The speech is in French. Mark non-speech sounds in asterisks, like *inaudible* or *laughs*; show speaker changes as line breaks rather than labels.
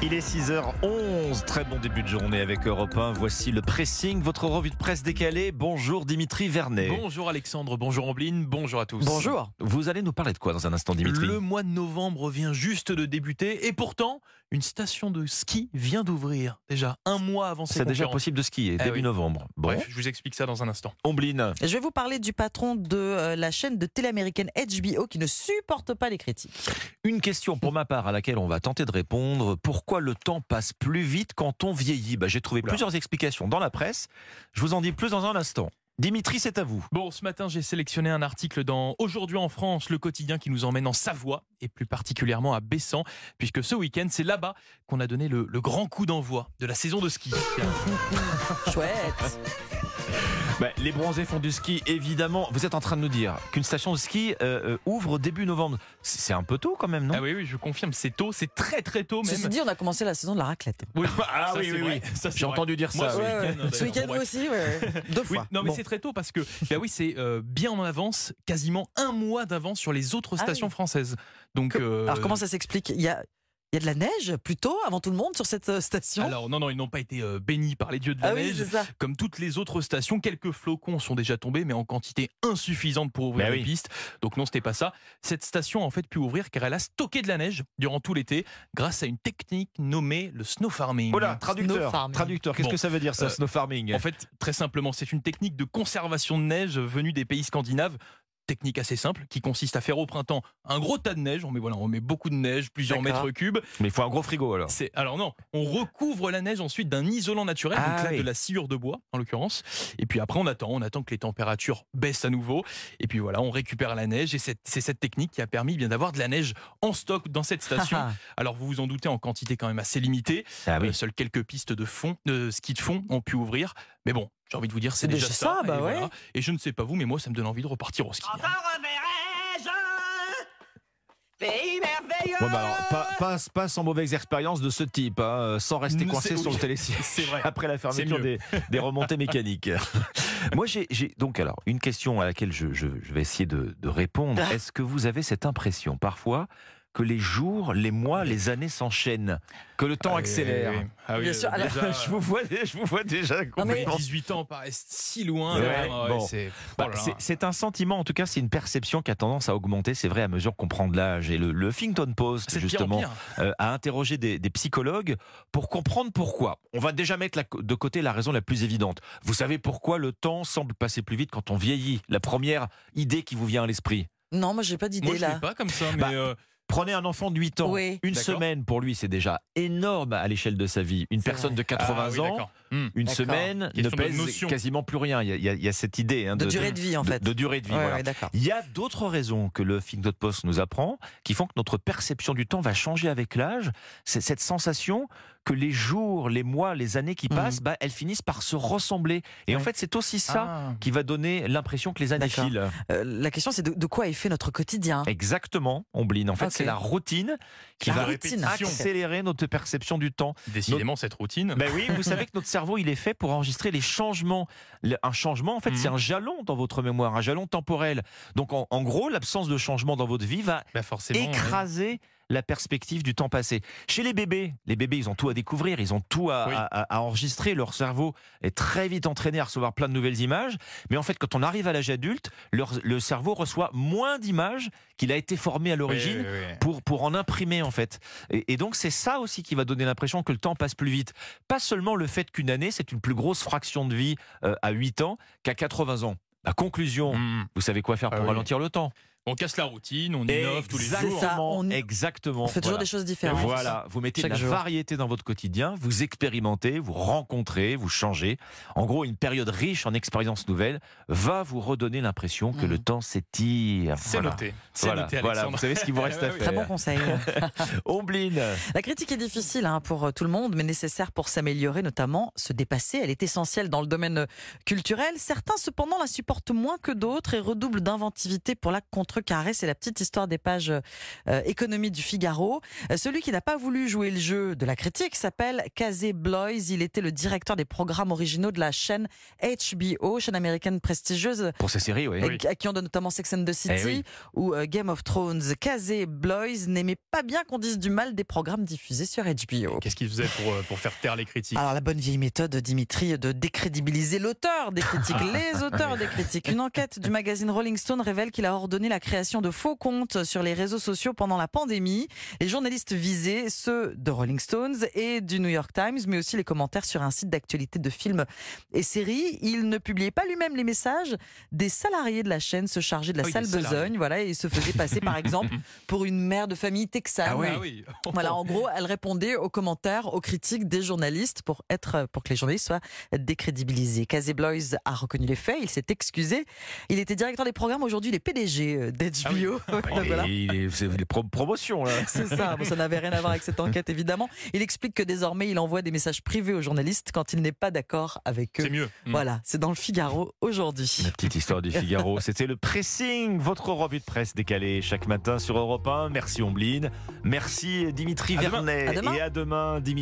Il est 6h11, très bon début de journée avec Europe 1. Voici le pressing, votre revue de presse décalée. Bonjour Dimitri Vernet.
Bonjour Alexandre, bonjour Ambline, bonjour à tous.
Bonjour.
Vous allez nous parler de quoi dans un instant Dimitri
Le mois de novembre vient juste de débuter et pourtant, une station de ski vient d'ouvrir déjà un mois avant
C'est déjà possible de skier,
Eh
début
oui.
novembre. Bon,
Bref, je vous explique ça dans un instant.
Ombline.
Je vais vous parler du patron de euh, la chaîne de télé américaine HBO qui ne supporte pas les critiques.
Une question pour ma part à laquelle on va tenter de répondre. Pourquoi le temps passe plus vite quand on vieillit bah, J'ai trouvé
Oula.
plusieurs explications dans la presse. Je vous en dis plus dans un instant. Dimitri, c'est à vous.
Bon, ce matin, j'ai sélectionné un article dans Aujourd'hui en France, le quotidien qui nous emmène en Savoie et plus particulièrement à Bessan, puisque ce week-end, c'est là-bas qu'on a donné le, le grand coup d'envoi de la saison de ski. *laughs*
Chouette.
Bah, les bronzés font du ski, évidemment. Vous êtes en train de nous dire qu'une station de ski euh, euh, ouvre début novembre. C'est un peu tôt quand même, non?
Ah oui, oui, je confirme, c'est tôt, c'est très très tôt même.
Ceci dit, on a commencé la saison de la raclette.
Oui, *laughs*
Ah
ça,
oui, oui,
vrai.
oui.
Ça, c'est
J'ai entendu dire
Moi,
ça.
ce week-end,
Ce
d'ailleurs,
week-end vous aussi, ouais, *laughs* deux
Oui,
fois.
non mais
Bon.
c'est très tôt parce que bah oui c'est euh, bien en avance, quasiment un mois d'avance sur les autres
Ah
stations
oui.
françaises. Donc euh,
Alors comment ça s'explique? Il y a, il y a de la neige plutôt avant tout le monde sur cette euh, station?
Alors non non ils n'ont pas été euh, bénis par les dieux de la
Ah oui,
neige. Comme toutes les autres stations, quelques flocons sont déjà tombés, mais en quantité insuffisante pour ouvrir
Bah
les
oui.
pistes. Donc non, c'était pas ça. Cette station a en fait pu ouvrir car elle a stocké de la neige durant tout l'été grâce à une technique nommée le snow farming.
Oh là,
Snow
traducteur.
farming.
Traducteur. Qu'est-ce
Bon.
que ça veut dire ça,
Euh,
snow farming?
En fait, très simplement, c'est une technique de conservation de neige venue des pays scandinaves. Technique assez simple qui consiste à faire au printemps un gros tas de neige. On met, voilà, on met beaucoup de neige, plusieurs mètres cubes.
Mais il faut un gros frigo alors.
C'est alors non, on recouvre la neige ensuite d'un isolant naturel,
Ah
donc là
oui.
de la sciure de bois en l'occurrence. Et puis après on attend, on attend que les températures baissent à nouveau. Et puis voilà, on récupère la neige. Et c'est c'est cette technique qui a permis bien d'avoir de la neige en stock dans cette *laughs* station. Alors vous vous en doutez, en quantité quand même assez limitée.
Ah oui.
Euh, seules quelques pistes de fond, de ski de fond ont pu ouvrir. Mais bon, j'ai envie de vous dire, c'est
C'est
déjà,
déjà ça, bah
et,
ouais.
et je ne sais pas vous, mais moi ça me donne envie de repartir au ski. hein.
Pays merveilleux
Bon, bah alors, pas, pas, pas sans mauvaise expérience de ce type, hein, euh, sans rester coincé sur le télésiège *laughs*
C'est vrai.
après la fermeture des, des remontées mécaniques. *laughs* Moi, j'ai donc alors une question à laquelle je, je- je vais essayer de, de répondre.
Ah.
Est-ce que vous avez cette impression parfois que les jours, les mois, les années s'enchaînent, que le temps
Ah
accélère
oui, oui. Ah oui,
Bien sûr, alors, *laughs*
je, vous vois, je vous vois déjà
Non, mais-
les
complètement
18 ans paraissent si loin.
Bon.
c'est-
Bah, un sentiment, en tout cas, c'est une perception qui a tendance à augmenter, c'est vrai, à mesure qu'on prend de l'âge. Et le, le Huffington Post,
C'est de pire
justement,
pire.
euh, a interrogé des, des psychologues pour comprendre pourquoi. On va déjà mettre la- de côté la raison la plus évidente. Vous savez pourquoi le temps semble passer plus vite quand on vieillit? La première idée qui vous vient à l'esprit?
Non, moi j'ai pas
Moi,
d'idée
je
là.
l'ai pas comme ça, mais
Bah,
euh,
Prenez un enfant de 8 ans.
Oui.
Une semaine, pour lui, c'est déjà énorme à l'échelle de sa vie. Une personne
vrai.
de 80
ah
ans.
Hmm.
une semaine, ne pèse quasiment plus rien. Il y a, il y a- il y a cette idée hein,
De durée de vie en fait.
de durée de vie.
Ouais,
voilà.
ouais.
Il y a d'autres raisons que le Huffington Post nous apprend qui font que notre perception du temps va changer avec l'âge. C'est cette sensation que les jours, les mois, les années qui
Mhm.
passent, bah, elles finissent par se ressembler. Et en fait, c'est aussi ça
Ah.
qui va donner l'impression que les années filent.
Euh, la question c'est de, de quoi est fait notre quotidien?
Exactement, Ombline. En fait, c'est la routine qui
La
va
routine.
accélérer notre perception du temps.
Décidément, cette routine.
Ben oui, vous savez que notre cerveau, il est fait pour enregistrer les changements. Un changement, en fait,
Mhm.
c'est un jalon dans votre mémoire, un jalon temporel. Donc, en, en gros, l'absence de changement dans votre vie va
Bah, forcément. ouais.
La perspective du temps passé. Chez les bébés, les bébés, ils ont tout à découvrir, ils ont tout à,
Oui.
à- à- à enregistrer. Leur cerveau est très vite entraîné à recevoir plein de nouvelles images. Mais en fait, quand on arrive à l'âge adulte, leur- le cerveau reçoit moins d'images qu'il a été formé à l'origine
Oui, oui, oui.
pour, pour en imprimer en fait. Et, et donc c'est ça aussi qui va donner l'impression que le temps passe plus vite. Pas seulement le fait qu'une année, c'est une plus grosse fraction de vie euh, à 8 ans qu'à 80 ans. La conclusion,
Hmm.
vous savez quoi faire
Ah
pour
oui.
ralentir le temps
On casse la routine, on innove tous les
C'est
jours.
ça, on-
exactement.
On fait toujours
Voilà.
des choses différentes.
Voilà, vous mettez de la
jour.
variété dans votre quotidien, vous expérimentez, vous rencontrez, vous changez. En gros, une période riche en expériences nouvelles va vous redonner l'impression que
Mm.
le temps s'étire.
C'est
Voilà.
noté. C'est
Voilà,
noté,
voilà, vous savez ce qu'il vous reste *laughs* à faire.
Très bon conseil. *laughs*
Ombline.
La critique est difficile hein, pour euh, tout le monde, mais nécessaire pour s'améliorer, notamment se dépasser. Elle est essentielle dans le domaine culturel. Certains, cependant, la supportent moins que d'autres et redoublent d'inventivité pour la contre mètres carrés. C'est la petite histoire des pages euh, économie du Figaro. Euh, celui qui n'a pas voulu jouer le jeu de la critique s'appelle Kazé Bloys. Il était le directeur des programmes originaux de la chaîne HBO, chaîne américaine prestigieuse.
Pour ces séries, oui.
euh, À qui on donne notamment Sex and the City
Eh oui.
ou euh, Game of Thrones. Kazé Bloys n'aimait pas bien qu'on dise du mal des programmes diffusés sur HBO.
Qu'est-ce qu'il faisait pour, euh, pour faire taire les critiques?
Alors la bonne vieille méthode, Dimitri, de décrédibiliser l'auteur des critiques, *laughs* les auteurs des critiques. Une enquête du magazine Rolling Stone révèle qu'il a ordonné la création de faux comptes sur les réseaux sociaux pendant la pandémie. Les journalistes visés, ceux de Rolling Stones et du New York Times, mais aussi les commentaires sur un site d'actualité de films et séries. Il ne publiait pas lui-même les messages des salariés de la chaîne se chargeaient de la
oui,
sale besogne, voilà, et il se faisait passer par exemple *laughs* pour une mère de famille texane.
Ah oui.
Ah oui. *laughs*
Voilà, en gros, elle répondait aux commentaires, aux critiques des journalistes pour être, pour que les journalistes soient décrédibilisés. Casey Bloys a reconnu les faits, il s'est excusé. Il était directeur des programmes, aujourd'hui il est PDG d'HBO.
Ah oui. *laughs*
Voilà.
Est- c'est les pro- promotions, là.
C'est ça, Bon, ça n'avait rien à voir avec cette enquête évidemment. Il explique que désormais il envoie des messages privés aux journalistes quand il n'est pas d'accord avec eux.
C'est mieux. Mm.
Voilà, c'est dans le Figaro aujourd'hui.
La petite histoire du Figaro. *laughs* C'était le pressing, votre revue de presse décalée chaque matin sur Europe 1. Merci Ombline. Merci Dimitri
À demain.
Vernet.
À demain.
Et à demain, Dimitri.